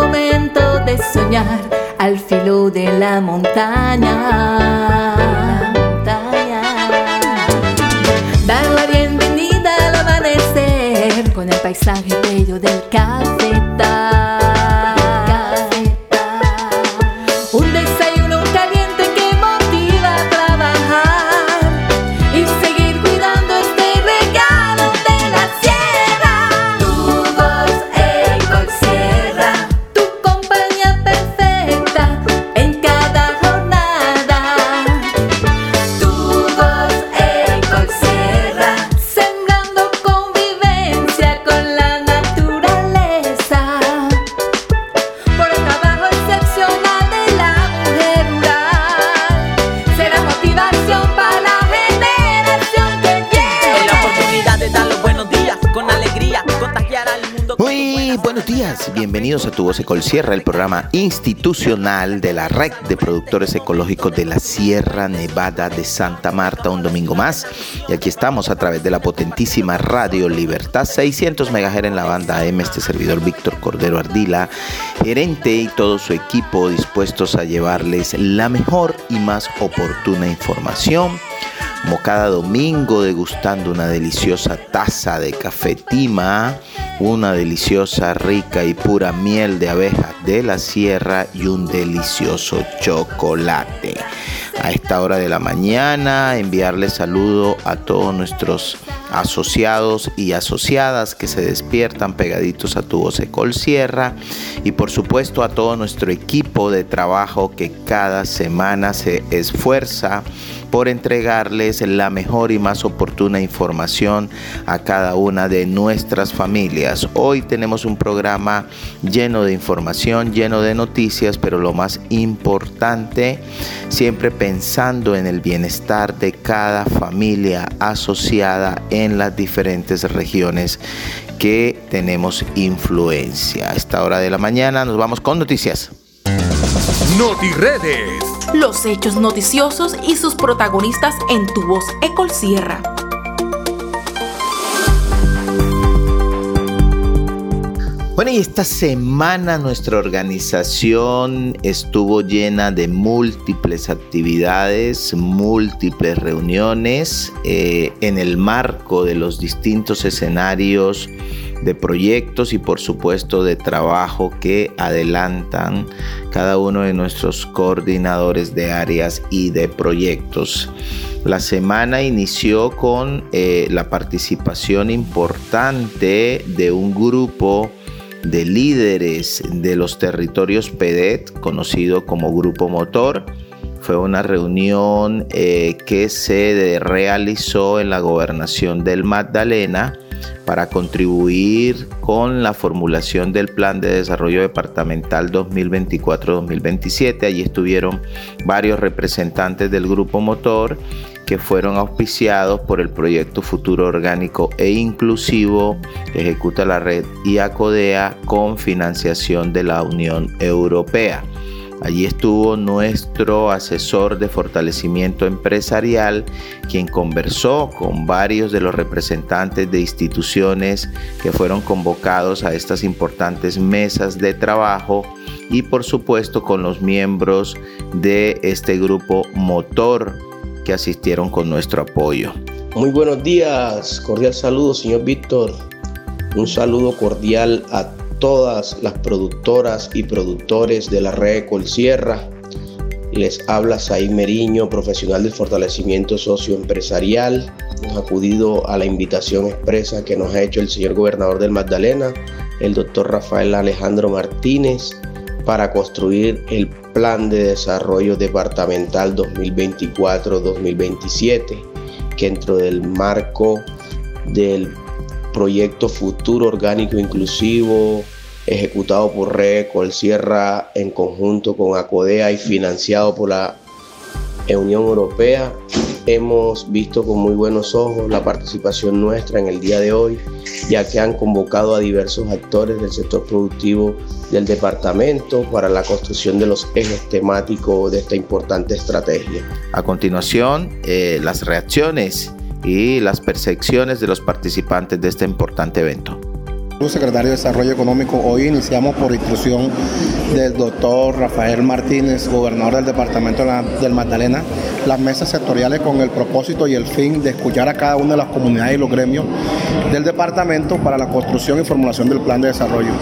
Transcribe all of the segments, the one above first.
momento de soñar al filo de la montaña. Dar la bienvenida al amanecer con el paisaje bello del cafetal. Bienvenidos a Tu Voz Ecol Sierra, el programa institucional de la Red de Productores Ecológicos de la Sierra Nevada de Santa Marta, un domingo más. Y aquí estamos a través de la potentísima Radio Libertad, 600 MHz en la banda M, este servidor Víctor Cordero Ardila, gerente y todo su equipo dispuestos a llevarles la mejor y más oportuna información como cada domingo degustando una deliciosa taza de café tima, una deliciosa, rica y pura miel de abeja de la sierra y un delicioso chocolate. A esta hora de la mañana enviarle saludo a todos nuestros asociados y asociadas que se despiertan pegaditos a tu voz Ecol Sierra y por supuesto a todo nuestro equipo de trabajo que cada semana se esfuerza por entregarles la mejor y más oportuna información a cada una de nuestras familias. Hoy tenemos un programa lleno de información, lleno de noticias, pero lo más importante, siempre pensando en el bienestar de cada familia asociada en las diferentes regiones que tenemos influencia. A esta hora de la mañana nos vamos con noticias. NotiRedes. Los hechos noticiosos y sus protagonistas en tu voz Ecol Sierra. Bueno, y esta semana nuestra organización estuvo llena de múltiples actividades, múltiples reuniones eh, en el marco de los distintos escenarios de proyectos y por supuesto de trabajo que adelantan cada uno de nuestros coordinadores de áreas y de proyectos. La semana inició con eh, la participación importante de un grupo de líderes de los territorios PEDET, conocido como Grupo Motor. Fue una reunión eh, que se realizó en la gobernación del Magdalena para contribuir con la formulación del Plan de Desarrollo Departamental 2024-2027. Allí estuvieron varios representantes del Grupo Motor que fueron auspiciados por el proyecto Futuro Orgánico e Inclusivo que ejecuta la red IACODEA con financiación de la Unión Europea. Allí estuvo nuestro asesor de fortalecimiento empresarial, quien conversó con varios de los representantes de instituciones que fueron convocados a estas importantes mesas de trabajo y por supuesto con los miembros de este grupo motor que asistieron con nuestro apoyo. Muy buenos días, cordial saludo, señor Víctor. Un saludo cordial a todas las productoras y productores de la red Colsierra. Les habla Saí Meriño, profesional del fortalecimiento socioempresarial. Hemos acudido a la invitación expresa que nos ha hecho el señor gobernador del Magdalena, el doctor Rafael Alejandro Martínez, para construir el Plan de Desarrollo Departamental 2024-2027, que dentro del marco del proyecto Futuro Orgánico Inclusivo, ejecutado por Red Sierra en conjunto con Acodea y financiado por la Unión Europea, hemos visto con muy buenos ojos la participación nuestra en el día de hoy, ya que han convocado a diversos actores del sector productivo del departamento para la construcción de los ejes temáticos de esta importante estrategia. A continuación, eh, las reacciones y las percepciones de los participantes de este importante evento. Secretario de Desarrollo Económico, hoy iniciamos por instrucción del doctor Rafael Martínez, gobernador del Departamento del Magdalena, las mesas sectoriales con el propósito y el fin de escuchar a cada una de las comunidades y los gremios del departamento para la construcción y formulación del plan de desarrollo.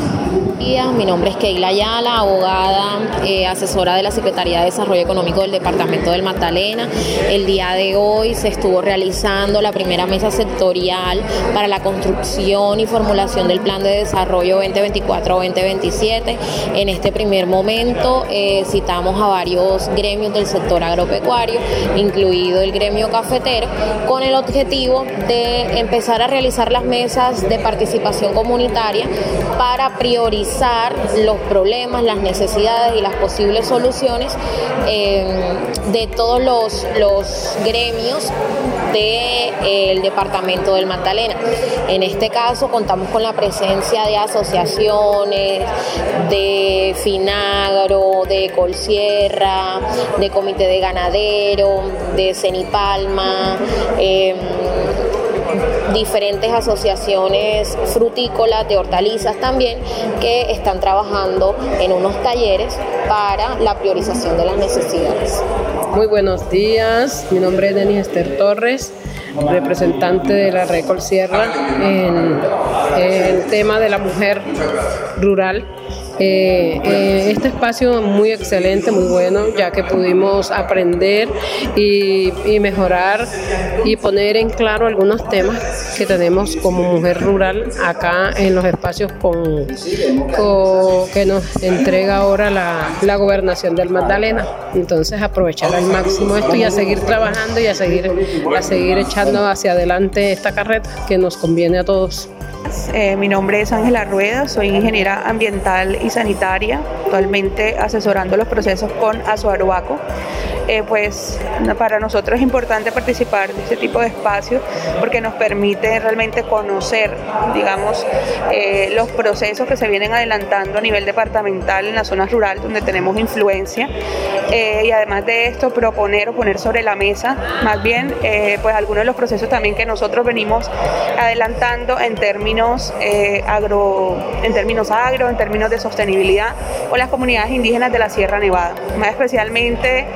Mi nombre es Keila Ayala, abogada, eh, asesora de la Secretaría de Desarrollo Económico del Departamento del Magdalena. El día de hoy se estuvo realizando la primera mesa sectorial para la construcción y formulación del Plan de Desarrollo 2024-2027. En este primer momento eh, citamos a varios gremios del sector agropecuario, incluido el gremio cafetero, con el objetivo de empezar a realizar las mesas de participación comunitaria para priorizar los problemas, las necesidades y las posibles soluciones eh, de todos los, gremios del Departamento del Magdalena. En este caso contamos con la presencia de asociaciones, de Finagro, de Colsierra, de Comité de Ganadero, de Cenipalma. Eh, diferentes asociaciones frutícolas, de hortalizas también, que están trabajando en unos talleres para la priorización de las necesidades. Muy buenos días, mi nombre es Denis Esther Torres representante de la Recol Sierra en, el tema de la mujer rural eh, eh, este espacio muy excelente, muy bueno, ya que pudimos aprender y, mejorar y poner en claro algunos temas que tenemos como mujer rural acá en los espacios con, que nos entrega ahora la, la gobernación del Magdalena. Entonces aprovechar al máximo esto y a seguir trabajando y a seguir, a seguir echando hacia adelante esta carreta que nos conviene a todos. Eh, mi nombre es Ángela Rueda, soy ingeniera ambiental y sanitaria, actualmente asesorando los procesos con Azuaruaco. Eh, pues para nosotros es importante participar de este tipo de espacios porque nos permite realmente conocer, digamos, eh, los procesos que se vienen adelantando a nivel departamental en las zonas rurales donde tenemos influencia. Y además de esto proponer o poner sobre la mesa más bien pues algunos de los procesos también que nosotros venimos adelantando en términos eh, agro, en términos agro, en términos de sostenibilidad, o las comunidades indígenas de la Sierra Nevada, más especialmente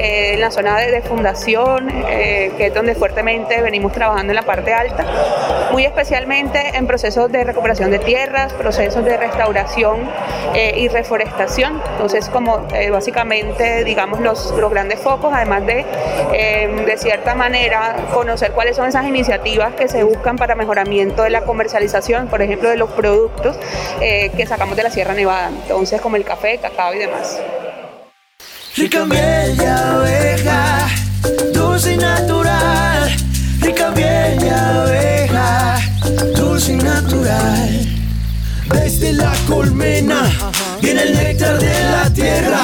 eh, en la zona de, fundación, eh, que es donde fuertemente venimos trabajando en la parte alta, muy especialmente en procesos de recuperación de tierras, procesos de restauración y reforestación. Entonces, como básicamente, digamos, los, los grandes focos, además de, de cierta manera, conocer cuáles son esas iniciativas que se buscan para mejoramiento de la comercialización por ejemplo, de los productos eh, que sacamos de la Sierra Nevada, entonces como el café, cacao y demás. Rica bella abeja, dulce y natural. Rica bella abeja, dulce y natural. Desde la colmena viene el néctar de la tierra,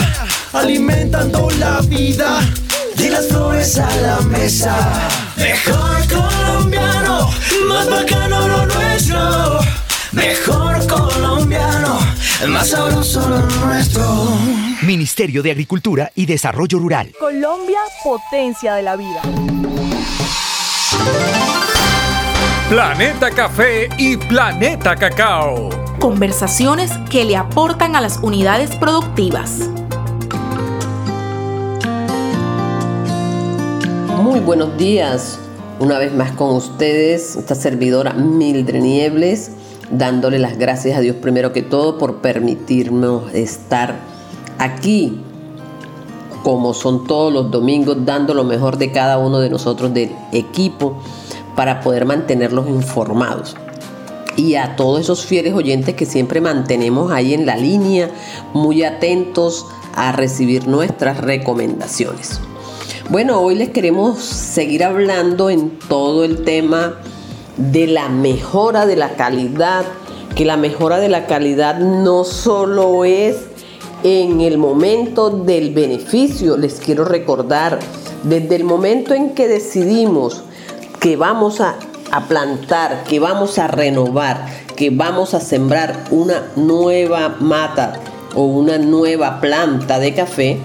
alimentando la vida de las flores a la mesa. Mejor colombiano, más bacano lo nuestro. Mejor colombiano, más sabroso lo nuestro. Ministerio de Agricultura y Desarrollo Rural. Colombia, potencia de la vida. Planeta Café y Planeta Cacao. Conversaciones que le aportan a las unidades productivas. Muy buenos días, una vez más con ustedes, esta servidora Mildred Niebles, dándole las gracias a Dios primero que todo por permitirnos estar aquí, como son todos los domingos, dando lo mejor de cada uno de nosotros del equipo para poder mantenerlos informados. Y a todos esos fieles oyentes que siempre mantenemos ahí en la línea, muy atentos a recibir nuestras recomendaciones. Bueno, hoy les queremos seguir hablando en todo el tema de la mejora de la calidad, que la mejora de la calidad no solo es en el momento del beneficio, les quiero recordar, desde el momento en que decidimos que vamos a, plantar, que vamos a renovar, que vamos a sembrar una nueva mata o una nueva planta de café,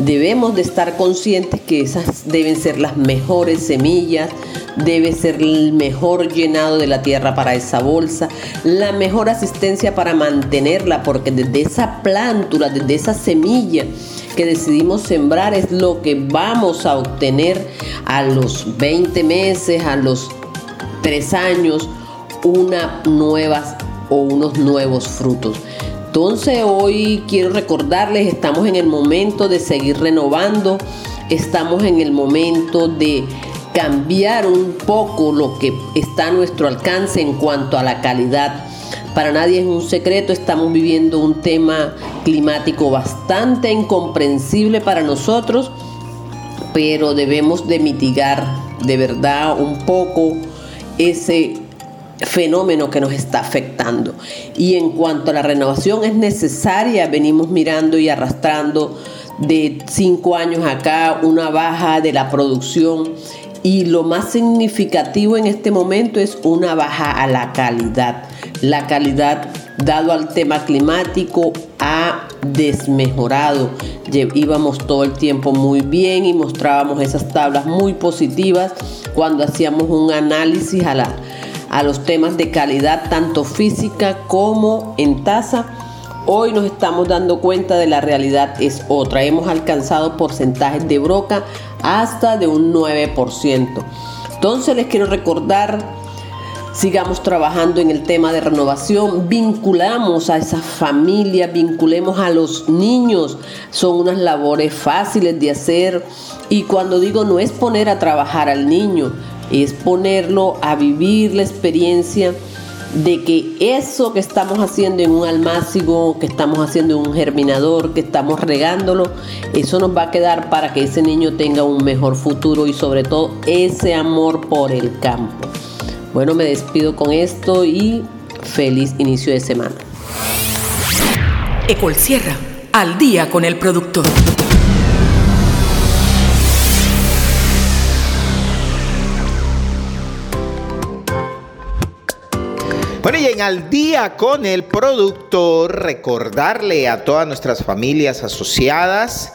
debemos de estar conscientes que esas deben ser las mejores semillas, debe ser el mejor llenado de la tierra para esa bolsa, la mejor asistencia para mantenerla, porque desde esa plántula, desde esa semilla que decidimos sembrar es lo que vamos a obtener a los 20 meses, a los 3 años, una nuevas o unos nuevos frutos. Entonces hoy quiero recordarles, estamos en el momento de seguir renovando, estamos en el momento de cambiar un poco lo que está a nuestro alcance en cuanto a la calidad. Para nadie es un secreto, estamos viviendo un tema climático bastante incomprensible para nosotros, pero debemos de mitigar de verdad un poco ese fenómeno que nos está afectando. Y en cuanto a la renovación es necesaria, venimos mirando y arrastrando de cinco años acá una baja de la producción y lo más significativo en este momento es una baja a la calidad. La calidad, dado al tema climático, ha desmejorado. Íbamos todo el tiempo muy bien y mostrábamos esas tablas muy positivas cuando hacíamos un análisis a, la, a los temas de calidad, tanto física como en tasa. Hoy nos estamos dando cuenta de la realidad es otra. Hemos alcanzado porcentajes de broca hasta de un 9%. Entonces les quiero recordar, sigamos trabajando en el tema de renovación, vinculamos a esa familia, vinculemos a los niños, son unas labores fáciles de hacer y cuando digo no es poner a trabajar al niño, es ponerlo a vivir la experiencia de que eso que estamos haciendo en un almácigo, que estamos haciendo en un germinador, que estamos regándolo, eso nos va a quedar para que ese niño tenga un mejor futuro y sobre todo ese amor por el campo. Bueno, me despido con esto y feliz inicio de semana. Ecol Sierra, al día con el productor. Bueno, y en al día con el productor, recordarle a todas nuestras familias asociadas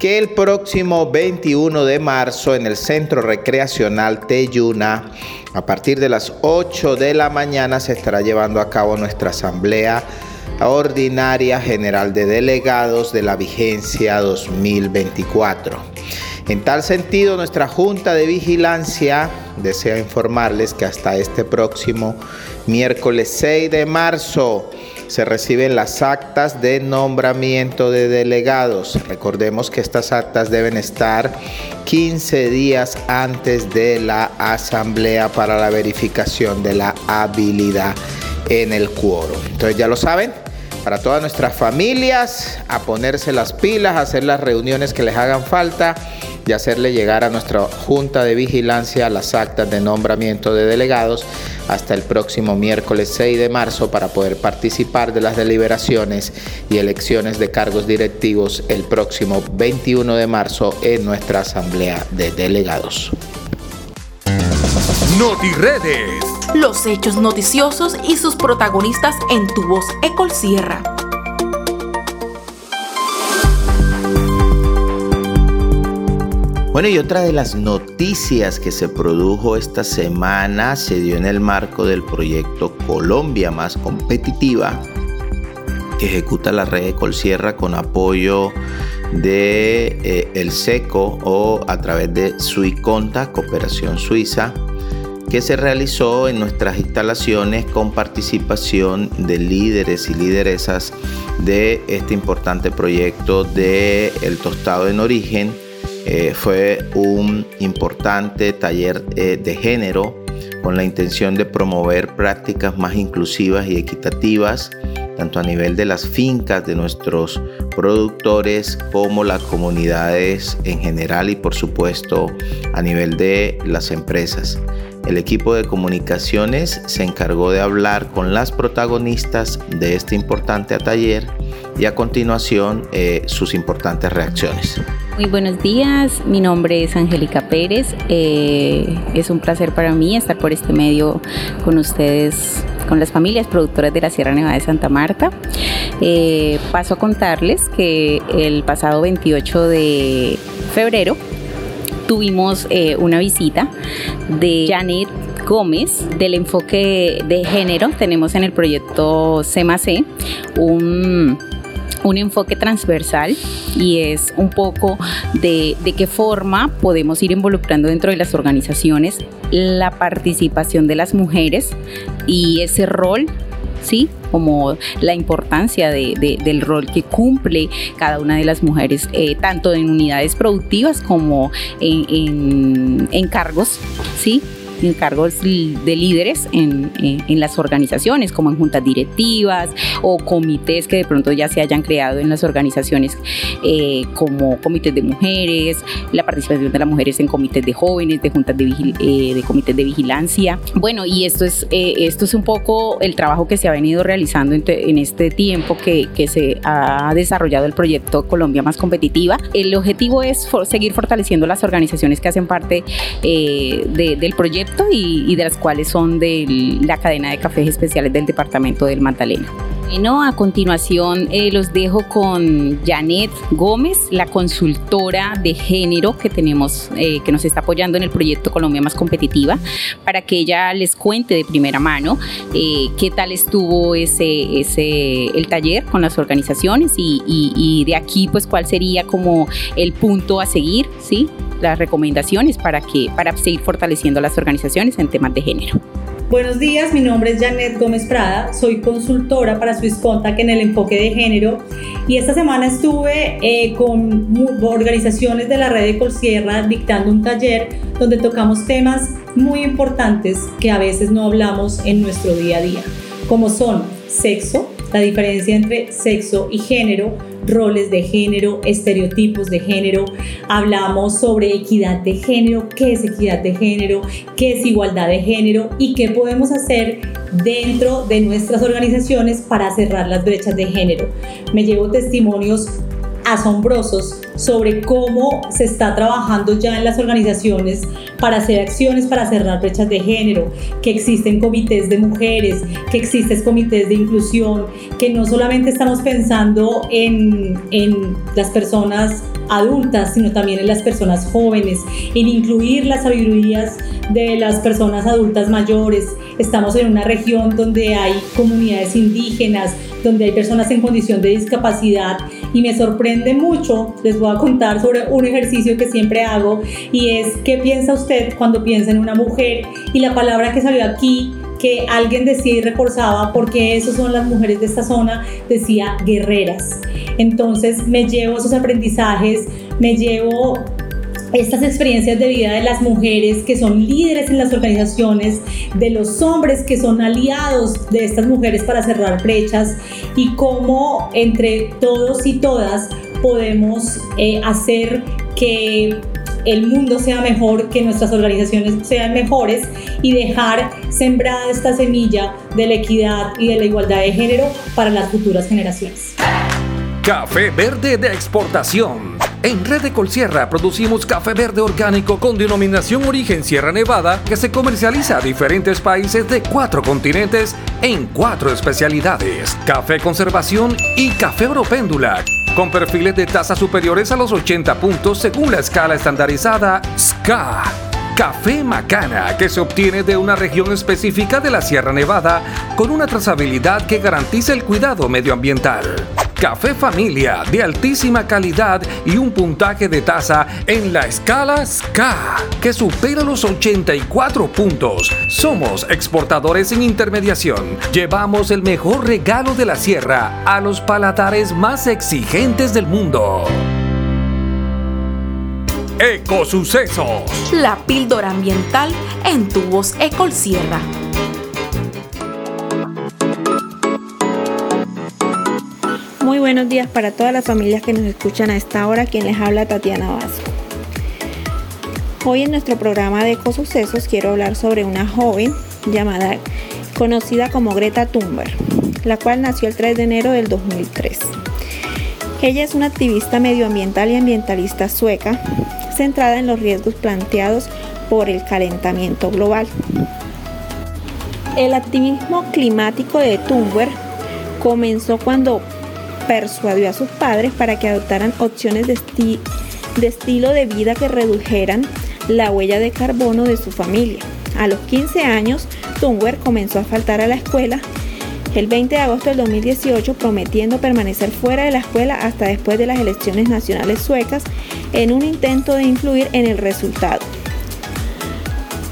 que el próximo 21 de marzo en el Centro Recreacional Teyuna, a partir de las 8 de la mañana, se estará llevando a cabo nuestra asamblea ordinaria general de delegados de la vigencia 2024. En tal sentido, nuestra Junta de Vigilancia desea informarles que hasta este próximo miércoles 6 de marzo se reciben las actas de nombramiento de delegados. Recordemos que estas actas deben estar 15 días antes de la asamblea para la verificación de la habilidad en el quórum. Entonces ya lo saben, para todas nuestras familias, a ponerse las pilas, a hacer las reuniones que les hagan falta y hacerle llegar a nuestra Junta de Vigilancia las actas de nombramiento de delegados hasta el próximo miércoles 6 de marzo para poder participar de las deliberaciones y elecciones de cargos directivos el próximo 21 de marzo en nuestra Asamblea de Delegados. NotiRedes. Los hechos noticiosos y sus protagonistas en tu voz Ecol Sierra. Bueno, y otra de las noticias que se produjo esta semana se dio en el marco del proyecto Colombia Más Competitiva, que ejecuta la red de Colsierra con apoyo de eh, el SECO o a través de Suiconta, Cooperación Suiza, que se realizó en nuestras instalaciones con participación de líderes y lideresas de este importante proyecto de El Tostado en Origen eh, fue un importante taller eh, de género con la intención de promover prácticas más inclusivas y equitativas, tanto a nivel de las fincas de nuestros productores como las comunidades en general y por supuesto a nivel de las empresas. El equipo de comunicaciones se encargó de hablar con las protagonistas de este importante taller y a continuación eh, sus importantes reacciones. Muy buenos días, mi nombre es Angélica Pérez. Eh, es un placer para mí estar por este medio con ustedes, con las familias productoras de la Sierra Nevada de Santa Marta. Eh, paso a contarles que el pasado 28 de febrero tuvimos eh, una visita de Janet Gómez del enfoque de género. Tenemos en el proyecto CMAC un un enfoque transversal y es un poco de, de qué forma podemos ir involucrando dentro de las organizaciones la participación de las mujeres y ese rol ¿sí? Como la importancia de, del rol que cumple cada una de las mujeres, eh, tanto en unidades productivas como en, en cargos, ¿sí? En cargos de líderes en, las organizaciones, como en juntas directivas o comités que de pronto ya se hayan creado en las organizaciones, eh, como comités de mujeres, la participación de las mujeres en comités de jóvenes, de juntas de, eh, de comités de vigilancia. Bueno, y esto es, eh, esto es un poco el trabajo que se ha venido realizando en, este tiempo que, que, se ha desarrollado el proyecto Colombia Más Competitiva. El objetivo es seguir fortaleciendo las organizaciones que hacen parte del proyecto y, de las cuales son de la cadena de cafés especiales del departamento del Magdalena. Bueno, a continuación eh, los dejo con Janet Gómez, la consultora de género que tenemos, eh, que nos está apoyando en el proyecto Colombia Más Competitiva, para que ella les cuente de primera mano eh, qué tal estuvo ese, ese, el taller con las organizaciones y, y, de aquí, pues, cuál sería como el punto a seguir, ¿sí? Las recomendaciones para, que, para seguir fortaleciendo las organizaciones en temas de género. Buenos días, mi nombre es Janet Gómez Prada, soy consultora para Swiss Contact en el enfoque de género y esta semana estuve eh, con organizaciones de la red de Colsierra dictando un taller donde tocamos temas muy importantes que a veces no hablamos en nuestro día a día, como son sexo, la diferencia entre sexo y género, roles de género, estereotipos de género, hablamos sobre equidad de género, qué es equidad de género, qué es igualdad de género y qué podemos hacer dentro de nuestras organizaciones para cerrar las brechas de género. Me llevo testimonios asombrosos sobre cómo se está trabajando ya en las organizaciones para hacer acciones para cerrar brechas de género, que existen comités de mujeres, que existen comités de inclusión, que no solamente estamos pensando en, en las personas adultas, sino también en las personas jóvenes, en incluir las sabidurías de las personas adultas mayores. Estamos en una región donde hay comunidades indígenas, donde hay personas en condición de discapacidad y me sorprende mucho, les voy a contar sobre un ejercicio que siempre hago y es qué piensa usted cuando piensa en una mujer y la palabra que salió aquí que alguien decía y reforzaba porque esas son las mujeres de esta zona, decía guerreras. Entonces me llevo esos aprendizajes, me llevo estas experiencias de vida de las mujeres que son líderes en las organizaciones, de los hombres que son aliados de estas mujeres para cerrar brechas y cómo entre todos y todas podemos eh, hacer que el mundo sea mejor, que nuestras organizaciones sean mejores y dejar sembrada esta semilla de la equidad y de la igualdad de género para las futuras generaciones. Café verde de exportación. En Red de Colsierra producimos café verde orgánico con denominación origen Sierra Nevada que se comercializa a diferentes países de cuatro continentes en cuatro especialidades: café conservación y café oropéndula, con perfiles de tasa superiores a los 80 puntos según la escala estandarizada SCA. Café Macana, que se obtiene de una región específica de la Sierra Nevada con una trazabilidad que garantiza el cuidado medioambiental. Café Familia de altísima calidad y un puntaje de taza en la escala SCA que supera los 84 puntos. Somos exportadores sin intermediación. Llevamos el mejor regalo de la sierra a los palatares más exigentes del mundo. Ecosucesos. La píldora ambiental en tu voz Ecol Sierra. Buenos días para todas las familias que nos escuchan a esta hora, quien les habla Tatiana Vasco. Hoy en nuestro programa de Ecosucesos quiero hablar sobre una joven llamada, conocida como Greta Thunberg, la cual nació el 3 de enero del 2003. Ella es una activista medioambiental y ambientalista sueca centrada en los riesgos planteados por el calentamiento global. El activismo climático de Thunberg comenzó cuando persuadió a sus padres para que adoptaran opciones de, estilo de vida que redujeran la huella de carbono de su familia. A los 15 años, Thunberg comenzó a faltar a la escuela el 20 de agosto del 2018 prometiendo permanecer fuera de la escuela hasta después de las elecciones nacionales suecas en un intento de influir en el resultado.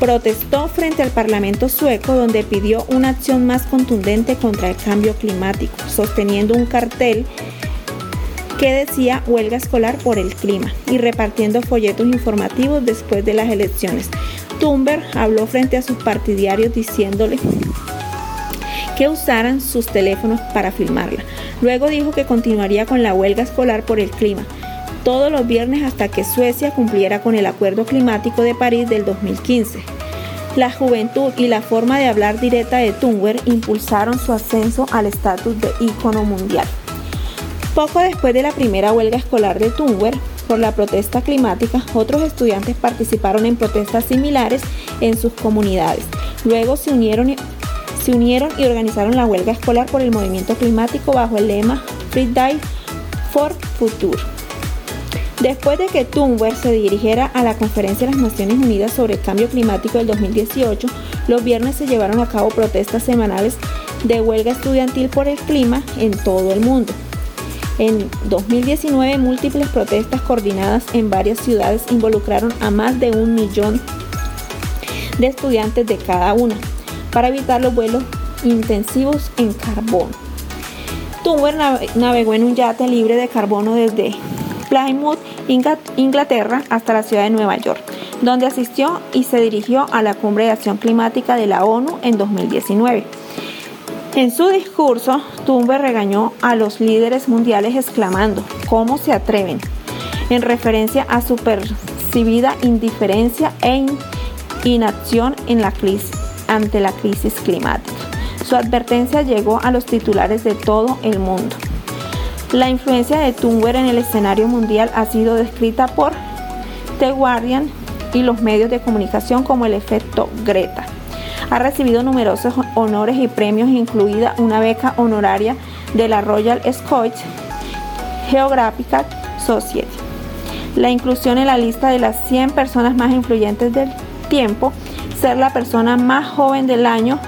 Protestó frente al Parlamento sueco donde pidió una acción más contundente contra el cambio climático, sosteniendo un cartel que decía huelga escolar por el clima y repartiendo folletos informativos después de las elecciones. Thunberg habló frente a sus partidarios diciéndole que usaran sus teléfonos para filmarla. Luego dijo que continuaría con la huelga escolar por el clima, todos los viernes hasta que Suecia cumpliera con el Acuerdo Climático de París del 2015. La juventud y la forma de hablar directa de Thunberg impulsaron su ascenso al estatus de ícono mundial. Poco después de la primera huelga escolar de Thunberg, por la protesta climática, otros estudiantes participaron en protestas similares en sus comunidades. Luego se unieron y se unieron y organizaron la huelga escolar por el movimiento climático bajo el lema Free Day for Future. Después de que Thunberg se dirigiera a la Conferencia de las Naciones Unidas sobre el Cambio Climático del 2018, los viernes se llevaron a cabo protestas semanales de huelga estudiantil por el clima en todo el mundo. En 2019, múltiples protestas coordinadas en varias ciudades involucraron a más de un millón de estudiantes de cada una para evitar los vuelos intensivos en carbono. Thunberg navegó en un yate libre de carbono desde Plymouth, Inglaterra, hasta la ciudad de Nueva York, donde asistió y se dirigió a la Cumbre de Acción Climática de la ONU en 2019. En su discurso, Thunberg regañó a los líderes mundiales exclamando, ¿cómo se atreven? En referencia a su percibida indiferencia e inacción en la crisis ante la crisis climática. Su advertencia llegó a los titulares de todo el mundo. La influencia de Thunberg en el escenario mundial ha sido descrita por The Guardian y los medios de comunicación como el efecto Greta. Ha recibido numerosos honores y premios, incluida una beca honoraria de la Royal Scottish Geographical Society. La inclusión en la lista de las 100 personas más influyentes del tiempo ser la persona más joven del año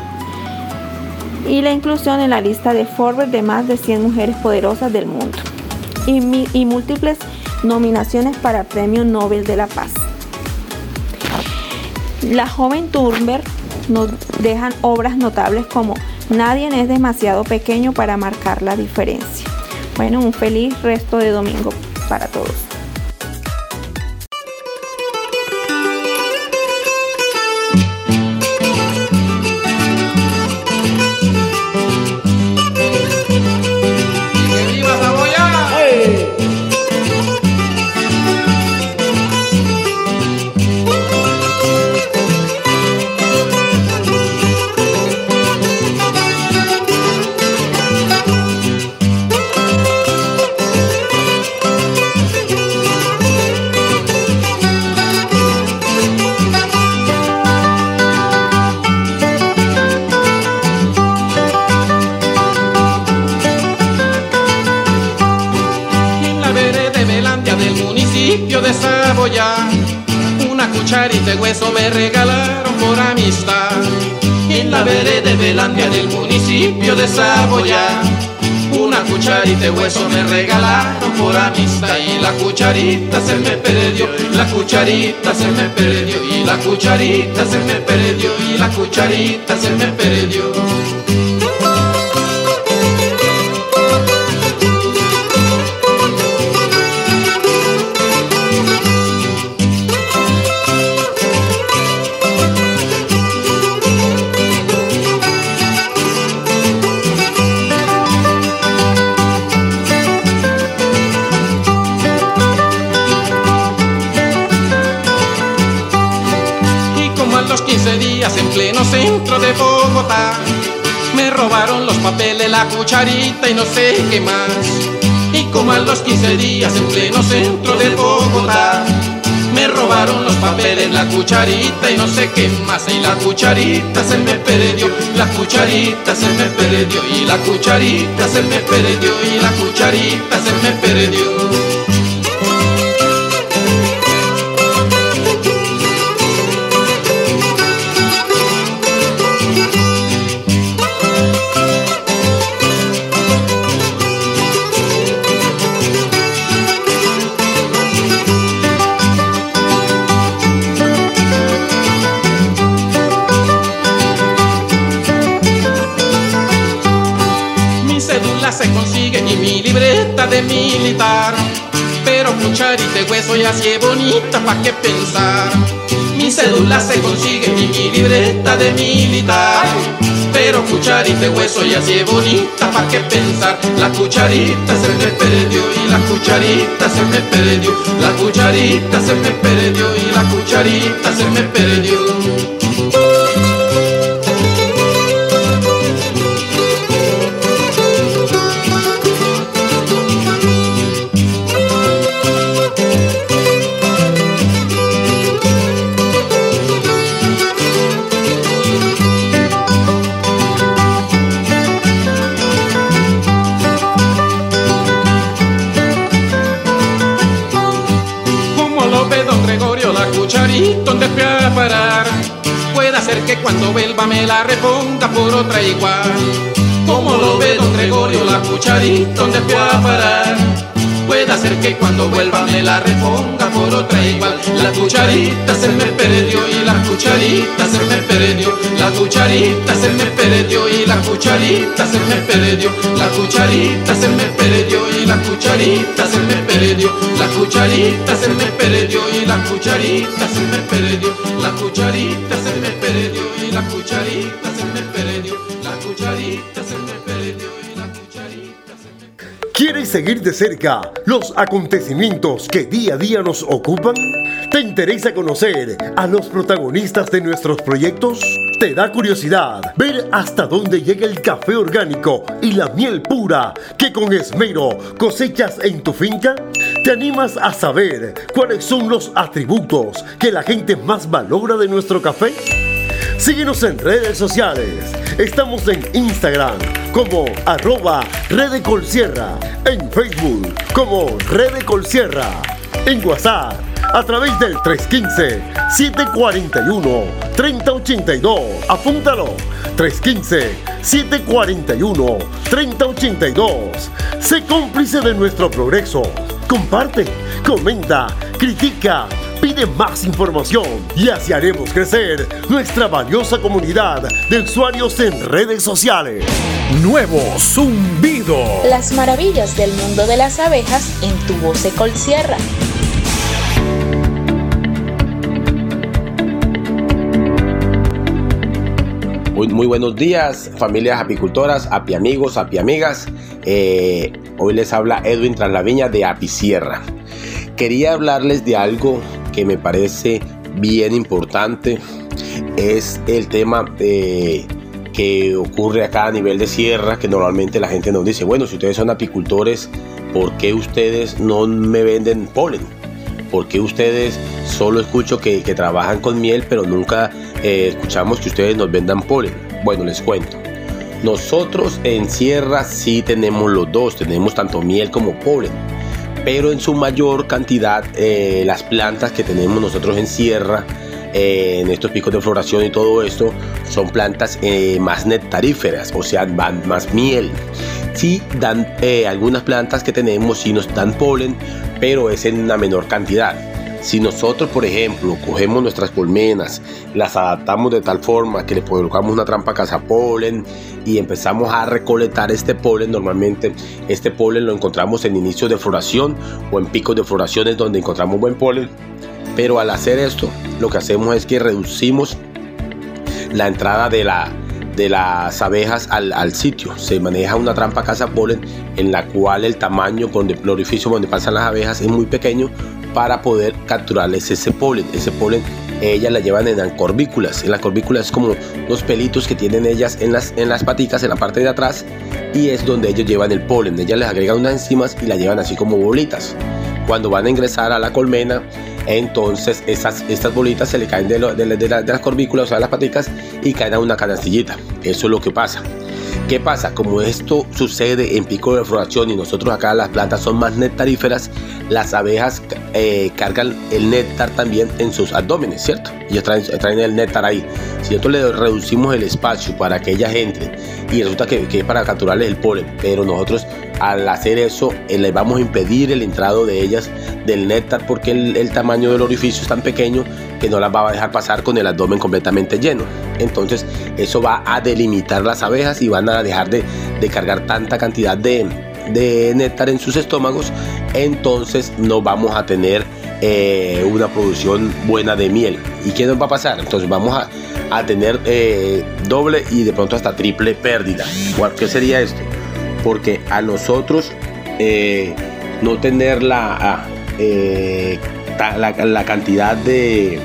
y la inclusión en la lista de Forbes de más de 100 mujeres poderosas del mundo y, múltiples nominaciones para Premio Nobel de la Paz. La joven Thunberg nos dejan obras notables como Nadie es demasiado pequeño para marcar la diferencia. Bueno, un feliz resto de domingo para todos. Cucharita se me perdió y la cucharita se me perdió y la cucharita se me perdió. En pleno centro de Bogotá. Me robaron los papeles, la cucharita y no sé qué más. Y como a los 15 días en pleno centro de Bogotá. Me robaron los papeles, la cucharita y no sé qué más. Y la cucharita se me perdió, la cucharita se me perdió. Y la cucharita se me perdió, y la cucharita se me perdió. Y así es bonita, pa' qué pensar. Mi cédula se consigue y mi libreta de militar. Pero cucharita y hueso ya así es bonita, pa' qué pensar. La cucharita se me perdió y la cucharita se me perdió. La cucharita se me perdió y la cucharita se me perdió. Me la reponga por otra igual. Como lo ve don Gregorio, la cucharita, ¿dónde fui a parar? Puede ser que cuando vuelva me la reponga por otra igual. La cucharita se me perdió y la cucharita se me perdió. La cucharita se me perdió y la cucharita se me perdió. La cucharita se me perdió y la cucharita se me perdió. La cucharita se me perdió y la cucharita se me perdió. La cucharita se me perdió y la cucharita se me perdió. ¿Quieres seguir de cerca los acontecimientos que día a día nos ocupan? ¿Te interesa conocer a los protagonistas de nuestros proyectos? ¿Te da curiosidad ver hasta dónde llega el café orgánico y la miel pura que con esmero cosechas en tu finca? ¿Te animas a saber cuáles son los atributos que la gente más valora de nuestro café? Síguenos en redes sociales. Estamos en Instagram como arroba Redecolsierra, en Facebook como Redecolsierra, en WhatsApp a través del 315-741-3082. Apúntalo. 315-741-3082. Sé cómplice de nuestro progreso. Comparte, comenta, critica, pide más información y así haremos crecer nuestra valiosa comunidad de usuarios en redes sociales. Nuevo Zumbido. Las maravillas del mundo de las abejas en tu voz de Colsierra. Muy, buenos días, familias apicultoras, apiamigos, apiamigas. Eh, hoy les habla Edwin Traslaviña de Apicierra. Quería hablarles de algo que me parece bien importante. Es el tema eh, que ocurre acá a nivel de sierra, que normalmente la gente nos dice, bueno, si ustedes son apicultores, ¿por qué ustedes no me venden polen? ¿Por qué ustedes solo escucho que, trabajan con miel, pero nunca eh, escuchamos que ustedes nos vendan polen? Bueno, les cuento. Nosotros en sierra sí tenemos los dos, tenemos tanto miel como polen. Pero en su mayor cantidad eh, las plantas que tenemos nosotros en sierra, eh, en estos picos de floración y todo esto, son plantas más nectaríferas, o sea, van más miel. Sí dan algunas plantas que tenemos, sí nos dan polen, pero es en una menor cantidad. Si nosotros, por ejemplo, cogemos nuestras colmenas, las adaptamos de tal forma que le colocamos una trampa polen y empezamos a recolectar este polen, normalmente este polen lo encontramos en inicios de floración o en picos de floraciones donde encontramos buen polen. Pero al hacer esto, lo que hacemos es que reducimos la entrada de la, de las abejas al, sitio. Se maneja una trampa casa polen en la cual el tamaño con el orificio donde pasan las abejas es muy pequeño para poder capturarles ese polen. Ese polen ellas la llevan en corbículas. En las corbículas es como los pelitos que tienen ellas en las, en las paticas, en la parte de atrás, y es donde ellos llevan el polen. Ellas les agregan unas enzimas y la llevan así como bolitas. Cuando van a ingresar a la colmena, entonces estas bolitas se le caen de, de, las corbículas, o sea, las paticas, y caen a una canastillita. Eso es lo que pasa. ¿Qué pasa? Como esto sucede en pico de floración y nosotros acá las plantas son más nectaríferas, las abejas eh, cargan el néctar también en sus abdómenes, ¿cierto? Ellos traen, traen el néctar ahí. Si nosotros le reducimos el espacio para que ellas entren y resulta que, que es para capturarles el polen, pero nosotros al hacer eso eh, les vamos a impedir el entrado de ellas del néctar porque el, tamaño del orificio es tan pequeño que no las va a dejar pasar con el abdomen completamente lleno. Entonces eso va a delimitar las abejas y van a dejar de, cargar tanta cantidad de, néctar en sus estómagos. Entonces no vamos a tener eh, una producción buena de miel. ¿Y qué nos va a pasar? Entonces vamos a, tener eh, doble y de pronto hasta triple pérdida. ¿Qué sería esto? porque a nosotros eh, no tener la, ah, la, cantidad de,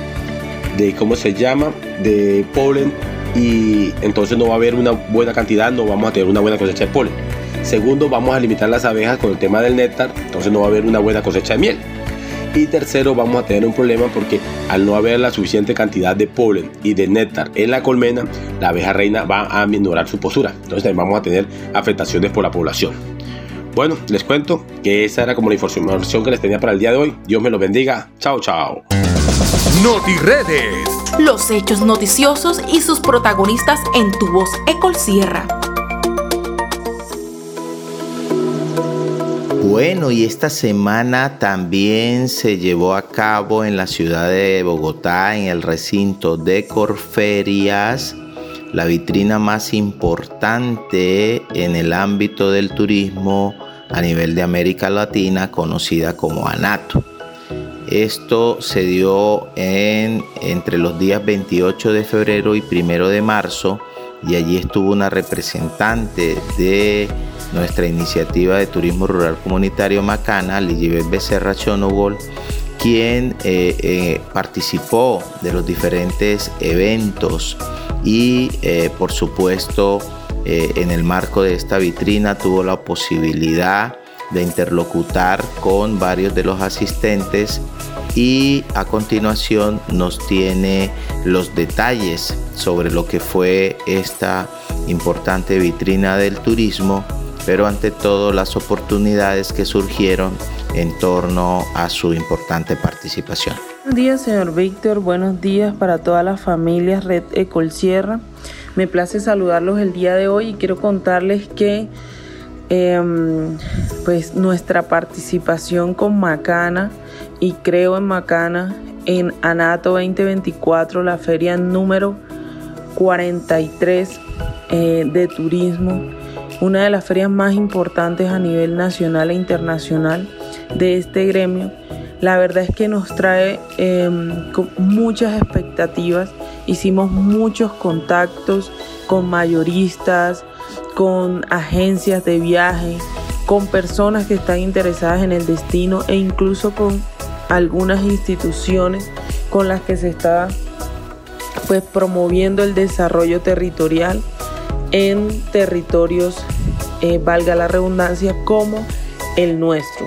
de, ¿cómo se llama? De polen y entonces no va a haber una buena cantidad, no vamos a tener una buena cosecha de polen. Segundo, vamos a limitar las abejas con el tema del néctar, entonces no va a haber una buena cosecha de miel. Y tercero, vamos a tener un problema porque al no haber la suficiente cantidad de polen y de néctar en la colmena, la abeja reina va a minorar su postura. Entonces vamos a tener afectaciones por la población. Bueno, les cuento que esa era como la información que les tenía para el día de hoy. Dios me lo bendiga. Chao, chao. NotiRedes. Los hechos noticiosos y sus protagonistas en tu voz Ecol Sierra. Bueno, y esta semana también se llevó a cabo en la ciudad de Bogotá, en el recinto de Corferias, la vitrina más importante en el ámbito del turismo a nivel de América Latina, conocida como ANATO. Esto se dio en, entre los días 28 de febrero y 1 de marzo y allí estuvo una representante de nuestra iniciativa de turismo rural comunitario Macana, Ligibet Becerra Chonogol, quien eh, eh, participó de los diferentes eventos y eh, por supuesto en el marco de esta vitrina tuvo la posibilidad de interlocutar con varios de los asistentes y a continuación nos tiene los detalles sobre lo que fue esta importante vitrina del turismo pero ante todo las oportunidades que surgieron en torno a su importante participación. Buenos días, señor Víctor. Buenos días para todas las familias Red Ecol Sierra. Me place saludarlos el día de hoy y quiero contarles que em, pues nuestra participación con Macana y creo en Macana en Anato 2024, la feria número 43 eh, de turismo una de las ferias más importantes a nivel nacional e internacional de este gremio. La verdad es que nos trae em, muchas expectativas. Hicimos muchos contactos con mayoristas, con agencias de viaje, con personas que están interesadas en el destino e incluso con algunas instituciones con las que se está pues promoviendo el desarrollo territorial en territorios, eh, valga la redundancia, como el nuestro.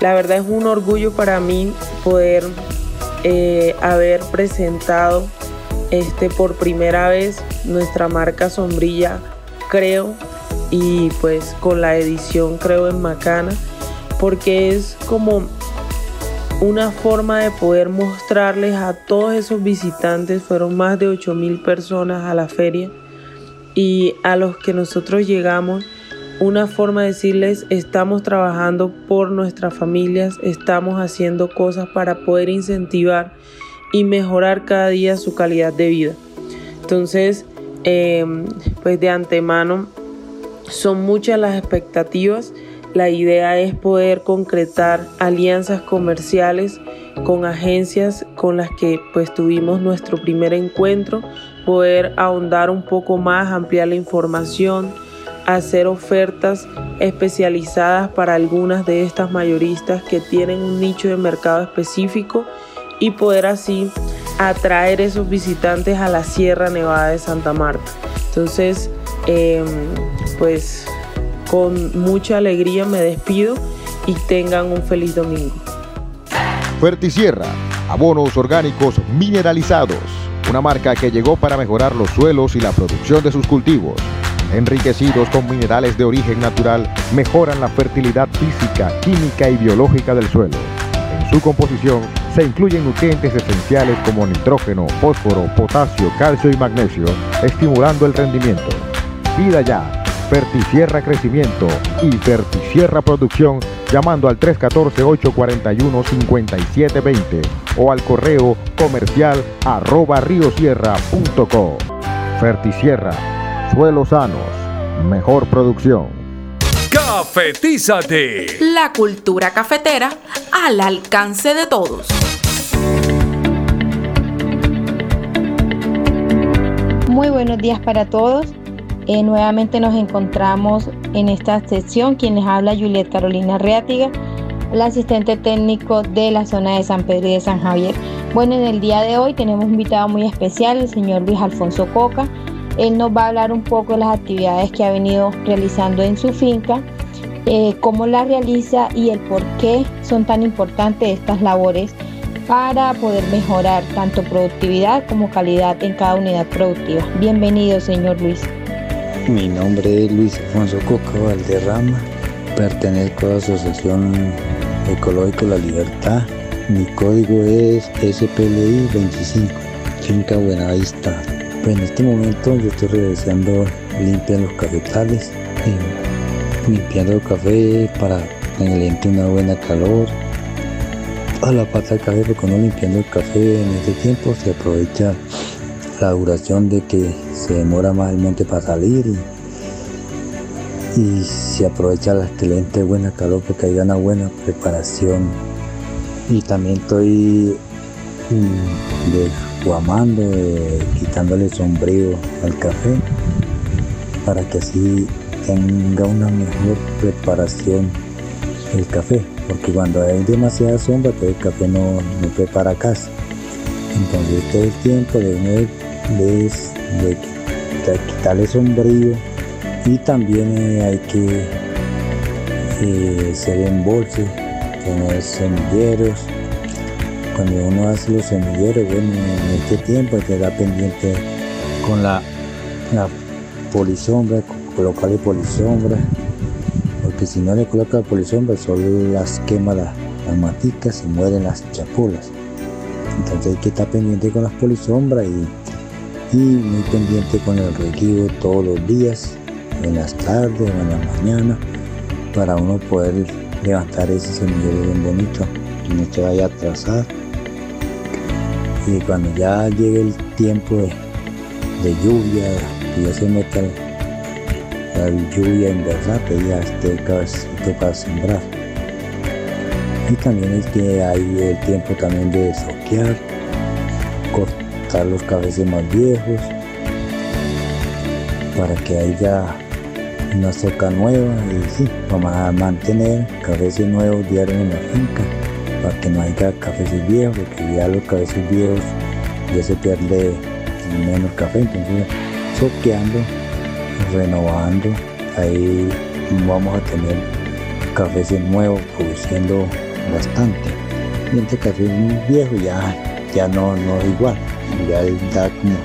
La verdad es un orgullo para mí poder eh, haber presentado este por primera vez nuestra marca sombrilla creo y pues con la edición creo en Macana porque es como una forma de poder mostrarles a todos esos visitantes fueron más de 8 mil personas a la feria y a los que nosotros llegamos, una forma de decirles estamos trabajando por nuestras familias, estamos haciendo cosas para poder incentivar y mejorar cada día su calidad de vida. Entonces, em, pues de antemano son muchas las expectativas. La idea es poder concretar alianzas comerciales con agencias con las que pues tuvimos nuestro primer encuentro poder ahondar un poco más, ampliar la información, hacer ofertas especializadas para algunas de estas mayoristas que tienen un nicho de mercado específico y poder así atraer esos visitantes a la Sierra Nevada de Santa Marta. Entonces, em, pues con mucha alegría me despido y tengan un feliz domingo. Fertisierra, abonos orgánicos mineralizados, una marca que llegó para mejorar los suelos y la producción de sus cultivos. Enriquecidos con minerales de origen natural, mejoran la fertilidad física, química y biológica del suelo. Su composición se incluyen nutrientes esenciales como nitrógeno, fósforo, potasio, calcio y magnesio, estimulando el rendimiento. Pida ya Fertisierra Crecimiento y Fertisierra Producción llamando al 314-841-5720 o al correo comercial arroba riosierra.co. Fertisierra, suelos sanos, mejor producción. Cafetízate. La cultura cafetera al alcance de todos. Muy buenos días para todos. Eh, nuevamente nos encontramos en esta sesión. Quien les habla, Juliet Carolina Reátiga, la asistente técnico de la zona de San Pedro y de San Javier. Bueno, en el día de hoy tenemos un invitado muy especial, el señor Luis Alfonso Coca. Él nos va a hablar un poco de las actividades que ha venido realizando en su finca, eh, cómo las realiza y el por qué son tan importantes estas labores para poder mejorar tanto productividad como calidad en cada unidad productiva. Bienvenido, señor Luis. Mi nombre es Luis Alfonso Coca Valderrama, pertenezco a la Asociación Ecológico La Libertad. Mi código es SPLI 25, Finca Buenavista. Pues en este momento yo estoy realizando limpiar los cafetales, eh, limpiando el café para que le entre una buena calor. A la pata del café, porque no limpiando el café en este tiempo se aprovecha la duración de que se demora más el monte para salir y, se aprovecha la excelente buena calor porque hay una buena preparación y también estoy mm, desguamando, eh, quitándole sombrío al café para que así tenga una mejor preparación el café porque cuando hay demasiada sombra pues el café no, no prepara casi entonces es el tiempo de quitarle sombrío y también eh, hay que eh, hacer embolse, tener semilleros. Cuando uno hace los semilleros, bueno, en este tiempo hay que estar pendiente con la, la polisombra, colocarle polisombra, porque si no le coloca polisombra, solo las quema las, las maticas y mueren las chapulas. Entonces hay que estar pendiente con las polisombras y muy pendiente con el reguío todos los días, en las tardes en la mañana, para uno poder levantar ese semillero bien bonito, que no se vaya a atrasar. Y cuando ya llegue el tiempo de, lluvia, que ya se meta la lluvia en verdad, que ya esté para sembrar. Y también es que hay el tiempo también de soquear, cortar los cabezas más viejos para que haya una soca nueva y sí, vamos a mantener cabezas nuevos diarios en la finca para que no haya cafés viejos, porque ya los cabezas viejos ya se pierde menos café, entonces soqueando, renovando, ahí vamos a tener cafés nuevos produciendo bastante. Mientras café viejo ya, ya no, no es igual ya da como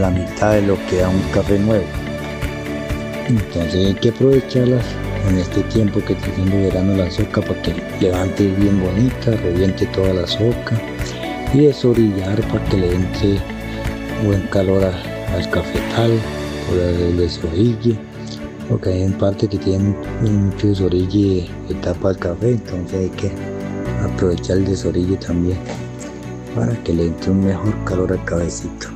la mitad de lo que da un café nuevo. Entonces hay que aprovecharlas en este tiempo que está haciendo verano la soca para que levante bien bonita, reviente toda la soca y desorillar para que le entre buen calor al cafetal o el desorille porque hay en parte que tiene mucho desorille que tapa el café entonces hay que aprovechar el desorille también para que le entre un mejor calor al cabecito.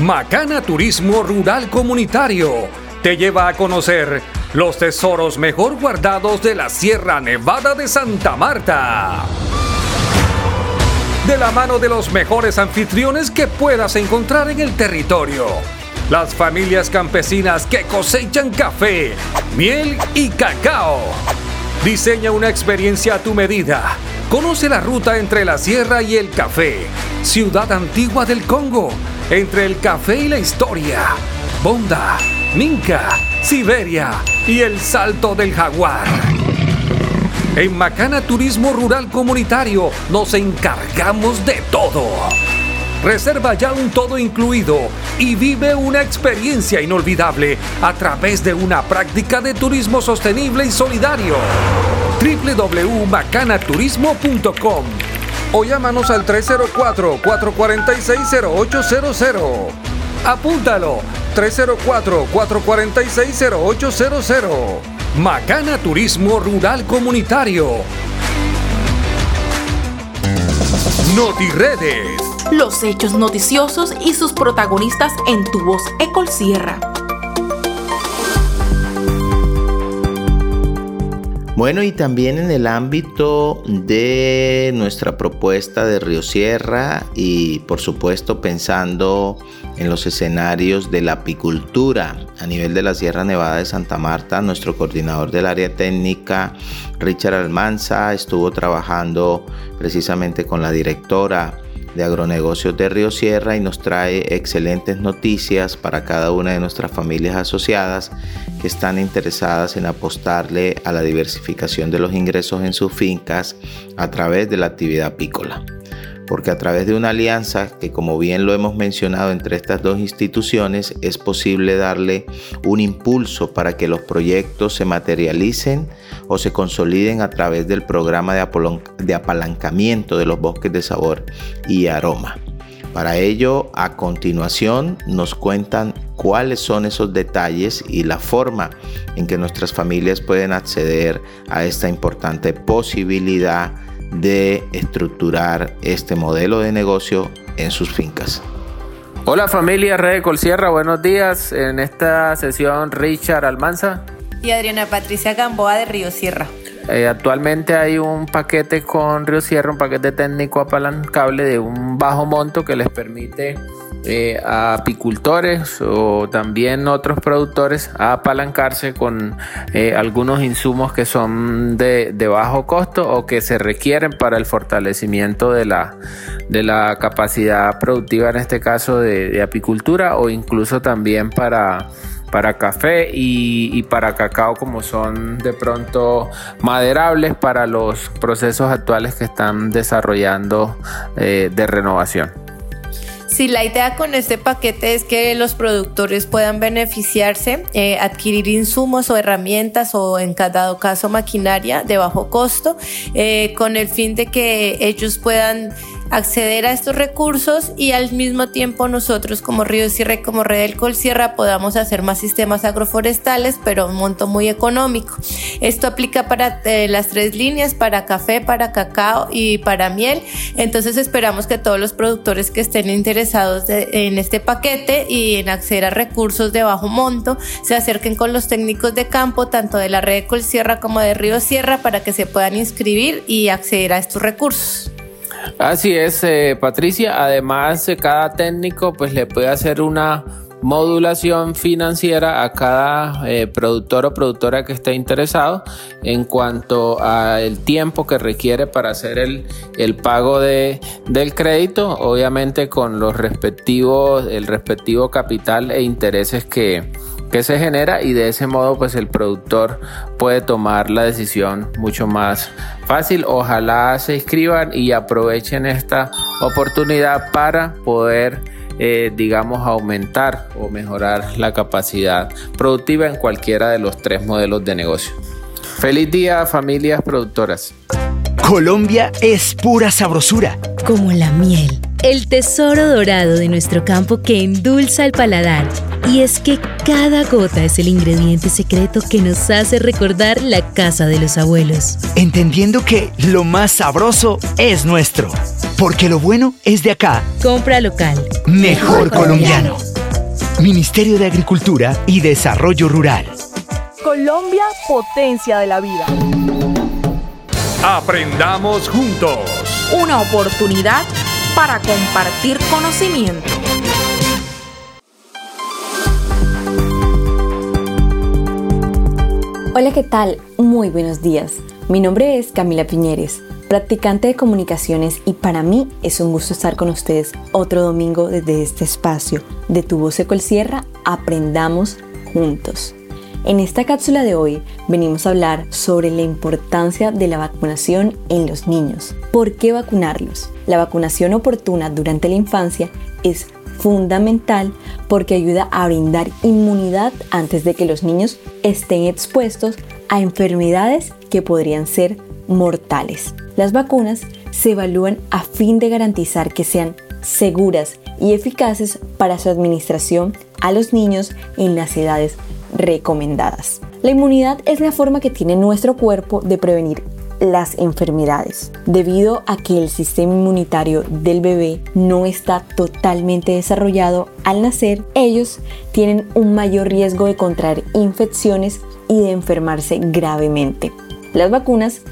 Macana Turismo Rural Comunitario te lleva a conocer los tesoros mejor guardados de la Sierra Nevada de Santa Marta. De la mano de los mejores anfitriones que puedas encontrar en el territorio. Las familias campesinas que cosechan café, miel y cacao. Diseña una experiencia a tu medida Conoce la ruta entre la sierra y el café. Ciudad antigua del Congo, entre el café y la historia. Bonda, Minca, Siberia y el Salto del Jaguar. En Macana Turismo Rural Comunitario nos encargamos de todo. Reserva ya un todo incluido y vive una experiencia inolvidable a través de una práctica de turismo sostenible y solidario www.macanaturismo.com o llámanos al 304-446-0800. Apúntalo, 304-446-0800. Macana Turismo Rural Comunitario. NotiRedes. Los hechos noticiosos y sus protagonistas en tu voz Ecol Sierra. Bueno, y también en el ámbito de nuestra propuesta de Río Sierra y por supuesto pensando en los escenarios de la apicultura a nivel de la Sierra Nevada de Santa Marta, nuestro coordinador del área técnica, Richard Almanza, estuvo trabajando precisamente con la directora de agronegocios de Río Sierra y nos trae excelentes noticias para cada una de nuestras familias asociadas que están interesadas en apostarle a la diversificación de los ingresos en sus fincas a través de la actividad apícola porque a través de una alianza que como bien lo hemos mencionado entre estas dos instituciones es posible darle un impulso para que los proyectos se materialicen o se consoliden a través del programa de, apalancamiento de los bosques de sabor y aroma. Para ello, a continuación nos cuentan cuáles son esos detalles y la forma en que nuestras familias pueden acceder a esta importante posibilidad de estructurar este modelo de negocio en sus fincas. Hola familia Red Colsierra, buenos días. En esta sesión Richard Almanza y Adriana Patricia Gamboa de Río Sierra. Eh, actualmente hay un paquete con Río Sierra, un paquete técnico apalancable de un bajo monto que les permite a apicultores o también otros productores a apalancarse con eh, algunos insumos que son de, bajo costo o que se requieren para el fortalecimiento de la, de la capacidad productiva, en este caso de, apicultura o incluso también para para café y, para cacao como son de pronto maderables para los procesos actuales que están desarrollando eh, de renovación. Sí, la idea con este paquete es que los productores puedan beneficiarse, eh, adquirir insumos o herramientas o en cada caso maquinaria de bajo costo, eh, con el fin de que ellos puedan acceder a estos recursos y al mismo tiempo nosotros como Río Sierra y como Red del Sierra podamos hacer más sistemas agroforestales, pero un monto muy económico. Esto aplica para eh, las tres líneas, para café, para cacao y para miel. Entonces esperamos que todos los productores que estén interesados en este paquete y en acceder a recursos de bajo monto se acerquen con los técnicos de campo, tanto de la red de Colsierra como de Río Sierra, para que se puedan inscribir y acceder a estos recursos. Así es, eh, Patricia. Además, eh, cada técnico pues le puede hacer una modulación financiera a cada eh, productor o productora que esté interesado en cuanto al tiempo que requiere para hacer el, el pago de, del crédito, obviamente con los respectivos, el respectivo capital e intereses que, que se genera y de ese modo pues el productor puede tomar la decisión mucho más fácil. Ojalá se inscriban y aprovechen esta oportunidad para poder eh, digamos aumentar o mejorar la capacidad productiva en cualquiera de los tres modelos de negocio. Feliz día familias productoras. Colombia es pura sabrosura. Como la miel, el tesoro dorado de nuestro campo que endulza el paladar y es que cada gota es el ingrediente secreto que nos hace recordar la casa de los abuelos. Entendiendo que lo más sabroso es nuestro. Porque lo bueno es de acá. Compra local. Mejor, colombiano. Ministerio de Agricultura y Desarrollo Rural. Colombia, potencia de la vida. Aprendamos juntos. Una oportunidad para compartir conocimiento. Hola, ¿qué tal? Muy buenos días. Mi nombre es Camila Piñeres practicante de comunicaciones y para mí es un gusto estar con ustedes otro domingo desde este espacio de Tu Voz Ecol Sierra, aprendamos juntos. En esta cápsula de hoy venimos a hablar sobre la importancia de la vacunación en los niños. ¿Por qué vacunarlos? La vacunación oportuna durante la infancia es fundamental porque ayuda a brindar inmunidad antes de que los niños estén expuestos a enfermedades que podrían ser mortales. Las vacunas se evalúan a fin de garantizar que sean seguras y eficaces para su administración a los niños en las edades recomendadas. La inmunidad es la forma que tiene nuestro cuerpo de prevenir las enfermedades. Debido a que el sistema inmunitario del bebé no está totalmente desarrollado al nacer, ellos tienen un mayor riesgo de contraer infecciones y de enfermarse gravemente. Las vacunas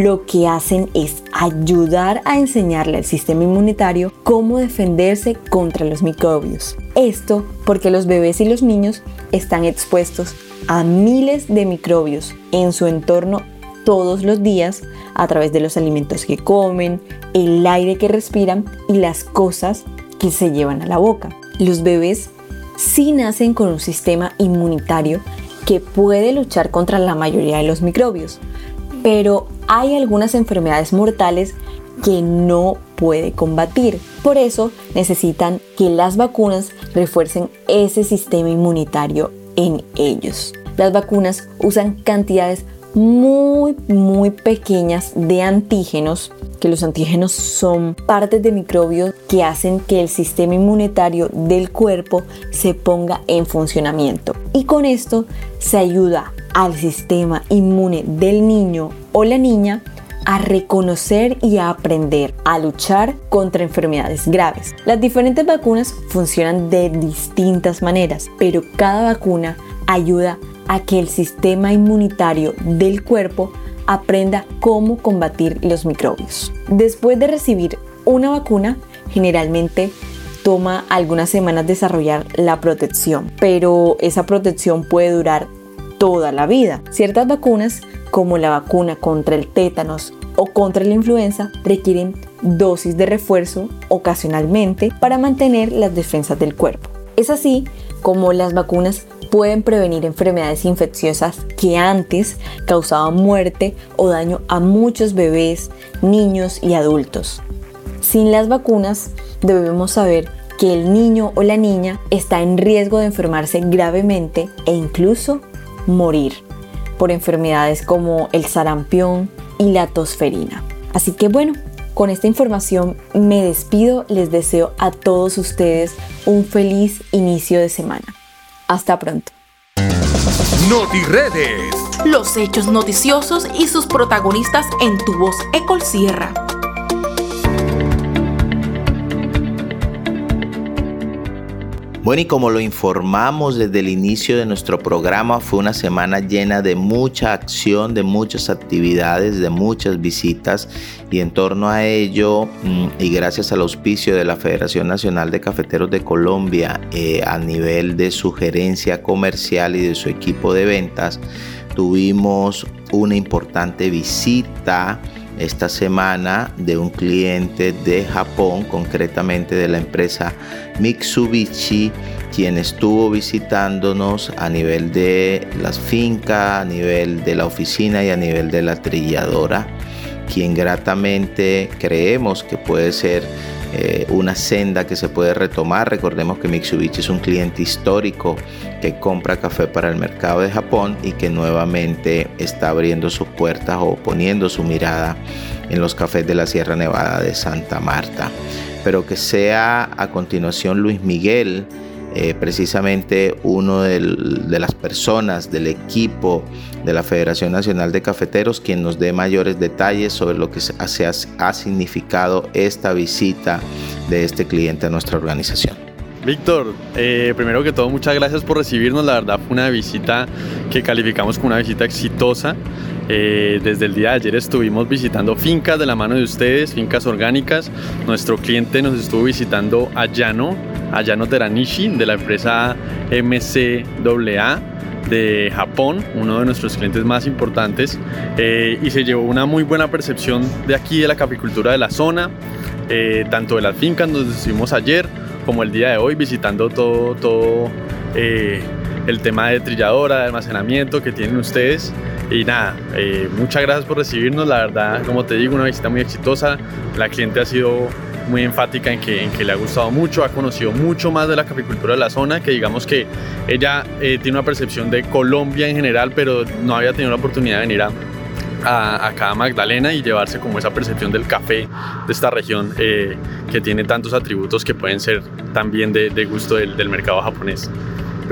lo que hacen es ayudar a enseñarle al sistema inmunitario cómo defenderse contra los microbios. Esto porque los bebés y los niños están expuestos a miles de microbios en su entorno todos los días a través de los alimentos que comen, el aire que respiran y las cosas que se llevan a la boca. Los bebés sí nacen con un sistema inmunitario que puede luchar contra la mayoría de los microbios, pero hay algunas enfermedades mortales que no puede combatir. Por eso necesitan que las vacunas refuercen ese sistema inmunitario en ellos. Las vacunas usan cantidades muy muy pequeñas de antígenos que los antígenos son partes de microbios que hacen que el sistema inmunitario del cuerpo se ponga en funcionamiento y con esto se ayuda al sistema inmune del niño o la niña a reconocer y a aprender a luchar contra enfermedades graves. Las diferentes vacunas funcionan de distintas maneras, pero cada vacuna ayuda a que el sistema inmunitario del cuerpo aprenda cómo combatir los microbios. Después de recibir una vacuna, generalmente toma algunas semanas desarrollar la protección, pero esa protección puede durar toda la vida. Ciertas vacunas, como la vacuna contra el tétanos o contra la influenza, requieren dosis de refuerzo ocasionalmente para mantener las defensas del cuerpo. Es así como las vacunas pueden prevenir enfermedades infecciosas que antes causaban muerte o daño a muchos bebés, niños y adultos. Sin las vacunas debemos saber que el niño o la niña está en riesgo de enfermarse gravemente e incluso morir por enfermedades como el sarampión y la tosferina. Así que bueno, con esta información me despido, les deseo a todos ustedes un feliz inicio de semana. Hasta pronto. NotiRedes. Los hechos noticiosos y sus protagonistas en tu voz Ecol Sierra. Bueno, y como lo informamos desde el inicio de nuestro programa, fue una semana llena de mucha acción, de muchas actividades, de muchas visitas y en torno a ello mm, y gracias al auspicio de la Federación Nacional de Cafeteros de Colombia eh, a nivel de su gerencia comercial y de su equipo de ventas, tuvimos una importante visita esta semana de un cliente de Japón, concretamente de la empresa Mitsubishi, quien estuvo visitándonos a nivel de las fincas, a nivel de la oficina y a nivel de la trilladora, quien gratamente creemos que puede ser eh, una senda que se puede retomar. Recordemos que Mitsubishi es un cliente histórico que compra café para el mercado de Japón y que nuevamente está abriendo sus puertas o poniendo su mirada en los cafés de la Sierra Nevada de Santa Marta. Pero que sea a continuación Luis Miguel eh, precisamente uno de las personas del equipo de la Federación Nacional de Cafeteros quien nos dé mayores detalles sobre lo que ha, significado esta visita de este cliente a nuestra organización. Víctor, eh, primero que todo, muchas gracias por recibirnos. La verdad fue una visita que calificamos como una visita exitosa. Eh, desde el día de ayer estuvimos visitando fincas de la mano de ustedes, fincas orgánicas. Nuestro cliente nos estuvo visitando a Llano, a Llano Teranishi de la empresa MCAA. de Japón, uno de nuestros clientes más importantes, eh, y se llevó una muy buena percepción de aquí de la capicultura de la zona, eh, tanto de las fincas donde estuvimos ayer como el día de hoy visitando todo, todo eh, el tema de trilladora, de almacenamiento que tienen ustedes. Y nada, muchas gracias por recibirnos, la verdad, como te digo, una visita muy exitosa, la cliente ha sido muy enfática en que, en que le ha gustado mucho, ha conocido mucho más de la capicultura de la zona, que digamos que ella eh, tiene una percepción de Colombia en general, pero no había tenido la oportunidad de venir a, a, acá a Magdalena y llevarse como esa percepción del café de esta región eh, que tiene tantos atributos que pueden ser también de, de gusto del, del mercado japonés.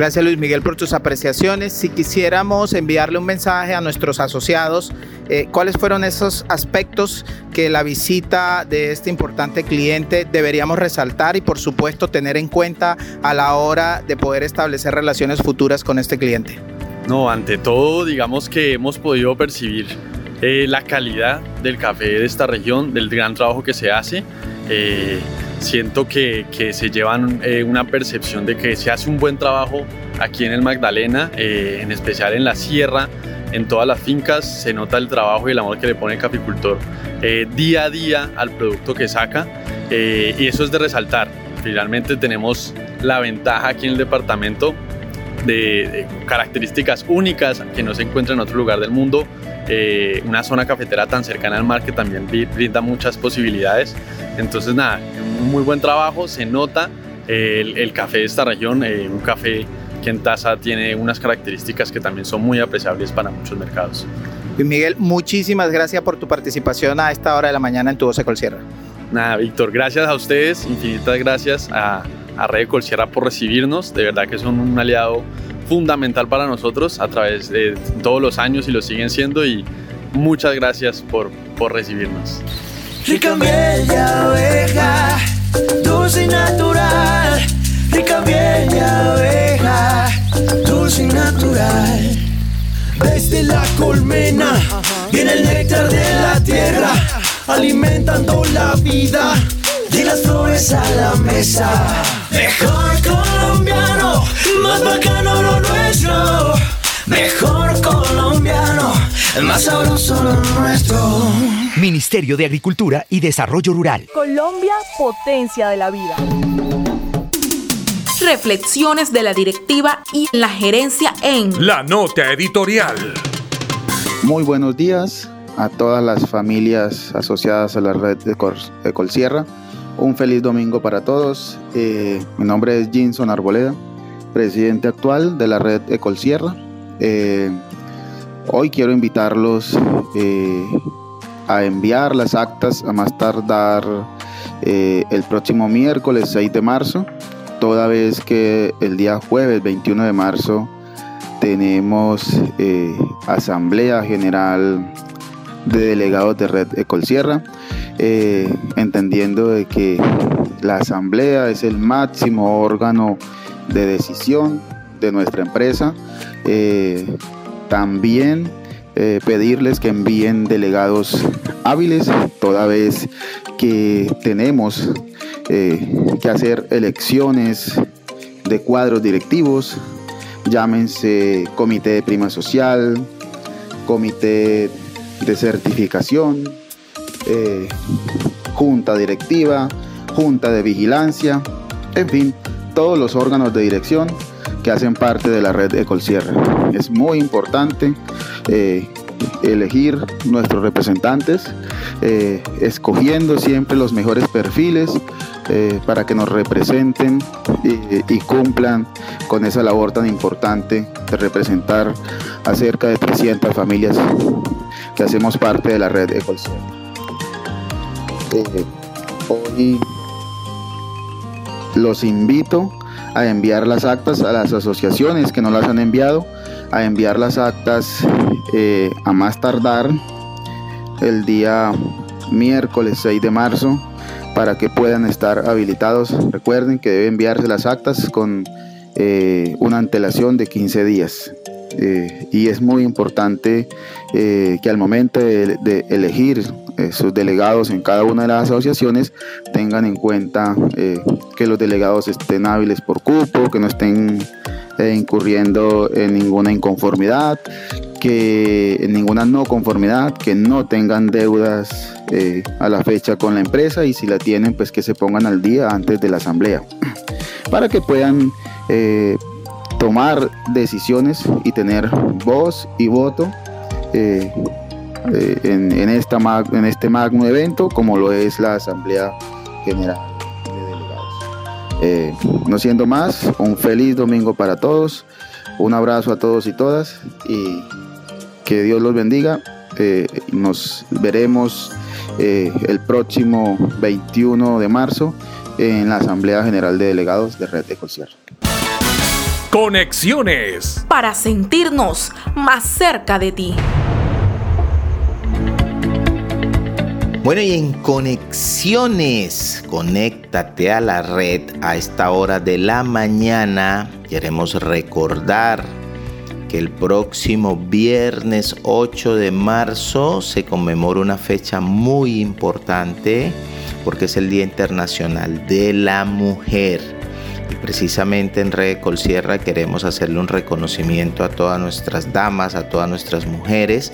Gracias Luis Miguel por tus apreciaciones. Si quisiéramos enviarle un mensaje a nuestros asociados, eh, ¿cuáles fueron esos aspectos que la visita de este importante cliente deberíamos resaltar y por supuesto tener en cuenta a la hora de poder establecer relaciones futuras con este cliente? No, ante todo digamos que hemos podido percibir eh, la calidad del café de esta región, del gran trabajo que se hace. Eh, siento que, que se llevan eh, una percepción de que se hace un buen trabajo aquí en el Magdalena, eh, en especial en la sierra, en todas las fincas, se nota el trabajo y el amor que le pone el caficultor eh, día a día al producto que saca y eso es de resaltar. Finalmente tenemos la ventaja aquí en el departamento de, de características únicas que no se encuentran en otro lugar del mundo, eh, una zona cafetera tan cercana al mar que también brinda muchas posibilidades. Entonces, nada, un muy buen trabajo, se nota el, el, café de esta región, eh, un café que en taza tiene unas características que también son muy apreciables para muchos mercados. Luis Miguel, muchísimas gracias por tu participación a esta hora de la mañana en Tu Voz de Colsierra. Nada, Víctor, gracias a ustedes, infinitas gracias a, a Red Colsierra por recibirnos, de verdad que son un aliado fundamental para nosotros a través de todos los años y lo siguen siendo y muchas gracias por, por recibirnos. Rica bella abeja, dulce y natural. Rica bella abeja, dulce y natural. Desde la colmena viene el néctar de la tierra, alimentando la vida de las flores a la mesa. Mejor colombiano, más bacano lo nuestro. Mejor colombiano, más sabroso lo nuestro. Ministerio de Agricultura y Desarrollo Rural. Colombia, potencia de la vida. Reflexiones de la directiva y la gerencia en La Nota Editorial. Muy buenos días a todas las familias asociadas a la red de, Col de Colsierra. Un feliz domingo para todos. Eh, mi nombre es Jinson Arboleda, presidente actual de la red Ecolsierra. Eh, hoy quiero invitarlos eh, a enviar las actas a más tardar eh, el próximo miércoles 6 de marzo, toda vez que el día jueves 21 de marzo tenemos Asamblea General de Delegados de Red Ecolsierra, entendiendo de que la Asamblea es el máximo órgano de decisión de nuestra empresa. Eh, también eh, pedirles que envíen delegados hábiles, toda vez que tenemos eh, que hacer elecciones de cuadros directivos, llámense comité de prima social, comité de certificación, junta directiva, junta de vigilancia, en fin, todos los órganos de dirección que hacen parte de la red Ecolsierra. Es muy importante eh, elegir nuestros representantes, eh, escogiendo siempre los mejores perfiles eh, para que nos representen y, y, cumplan con esa labor tan importante de representar a cerca de 300 familias que hacemos parte de la red Ecolsierra. hoy los invito a enviar las actas a las asociaciones que no las han enviado, a enviar las actas eh, a más tardar el día miércoles 6 de marzo para que puedan estar habilitados. Recuerden que deben enviarse las actas con eh, una antelación de 15 días. Eh, y es muy importante eh, que al momento de, elegir eh, sus delegados en cada una de las asociaciones tengan en cuenta que los delegados estén hábiles por cupo, que no estén incurriendo en ninguna inconformidad, que en ninguna no conformidad, que no tengan deudas a la fecha con la empresa y si la tienen, pues que se pongan al día antes de la asamblea, para que puedan tomar decisiones y tener voz y voto en, esta, en este magno evento, como lo es la Asamblea General de Delegados. no siendo más, un feliz domingo para todos. Un abrazo a todos y todas y que Dios los bendiga. Eh, nos veremos eh, el próximo 21 de marzo en la Asamblea General de Delegados de Red de Concierto. Conexiones. Para sentirnos más cerca de ti. Bueno, y en conexiones, conéctate a la red a esta hora de la mañana. Queremos recordar que el próximo viernes 8 de marzo se conmemora una fecha muy importante porque es el Día Internacional de la Mujer. Precisamente en Red Colsierra queremos hacerle un reconocimiento a todas nuestras damas, a todas nuestras mujeres,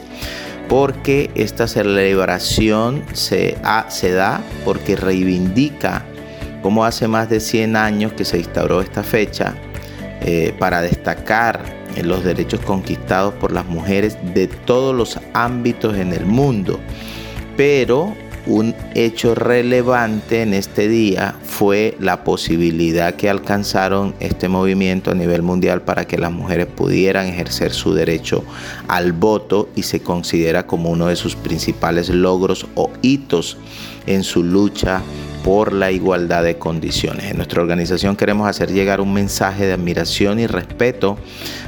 porque esta celebración se, da porque reivindica como hace más de 100 años que se instauró esta fecha eh, para destacar en los derechos conquistados por las mujeres de todos los ámbitos en el mundo. Pero un hecho relevante en este día fue la posibilidad que alcanzaron este movimiento a nivel mundial para que las mujeres pudieran ejercer su derecho al voto y se considera como uno de sus principales logros o hitos en su lucha por la igualdad de condiciones. En nuestra organización queremos hacer llegar un mensaje de admiración y respeto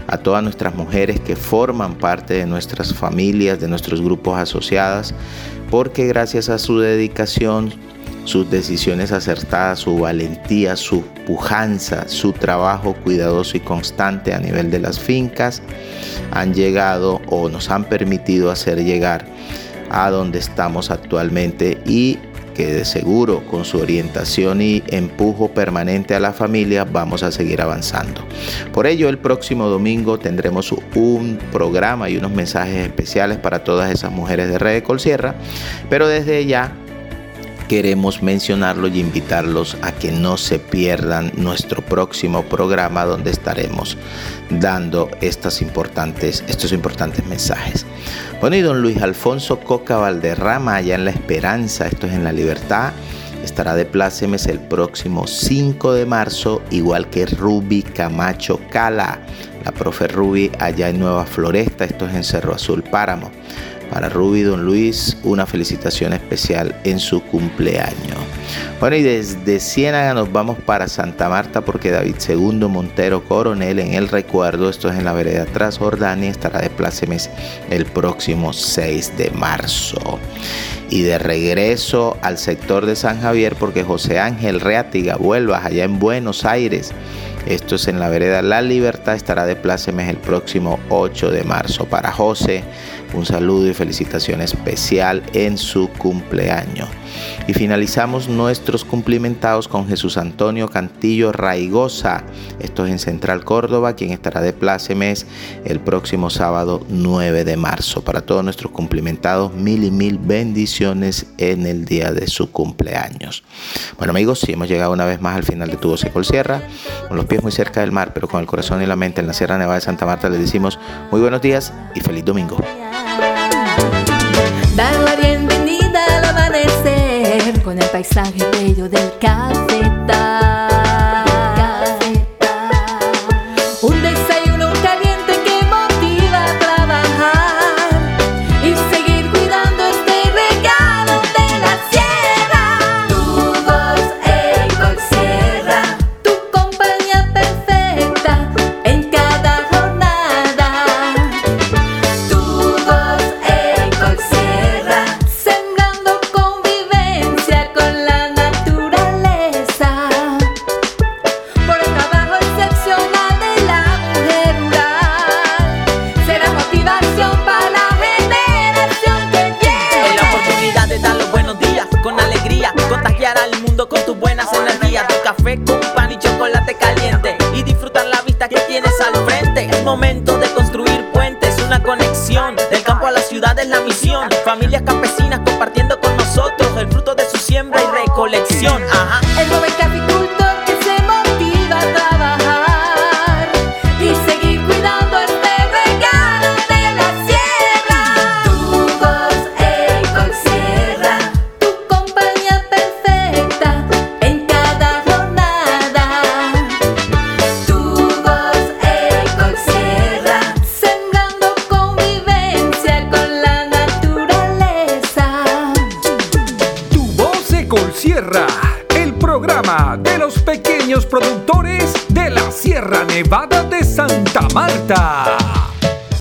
a todas nuestras mujeres que forman parte de nuestras familias, de nuestros grupos asociados, porque gracias a su dedicación, sus decisiones acertadas, su valentía, su pujanza, su trabajo cuidadoso y constante a nivel de las fincas, han llegado o nos han permitido hacer llegar a donde estamos actualmente y que de seguro con su orientación y empujo permanente a la familia vamos a seguir avanzando. Por ello, el próximo domingo tendremos un programa y unos mensajes especiales para todas esas mujeres de Red de Colsierra, pero desde ya queremos mencionarlo y invitarlos a que no se pierdan nuestro próximo programa donde estaremos dando estas importantes, estos importantes mensajes. Bueno, y don Luis Alfonso Coca Valderrama, allá en La Esperanza, esto es en La Libertad, estará de plácemes el próximo 5 de marzo, igual que Ruby Camacho Cala, la profe Ruby allá en Nueva Floresta, esto es en Cerro Azul Páramo. Para Ruby Don Luis, una felicitación especial en su cumpleaños. Bueno, y desde Ciénaga nos vamos para Santa Marta porque David II Montero Coronel en el recuerdo, esto es en la vereda Transjordania, estará de plácemes el próximo 6 de marzo. Y de regreso al sector de San Javier porque José Ángel Reatiga vuelva allá en Buenos Aires esto es en la vereda La Libertad, estará de plácemes el próximo 8 de marzo. Para José, un saludo y felicitación especial en su cumpleaños. Y finalizamos nuestros cumplimentados con Jesús Antonio Cantillo Raigosa. Esto es en Central Córdoba, quien estará de plácemes el próximo sábado 9 de marzo. Para todos nuestros cumplimentados, mil y mil bendiciones en el día de su cumpleaños. Bueno amigos, si hemos llegado una vez más al final de Tu Voz Sierra, con los pies muy cerca del mar, pero con el corazón y la mente en la Sierra Nevada de Santa Marta, les decimos muy buenos días y feliz domingo. El paisaje bello del cafetal.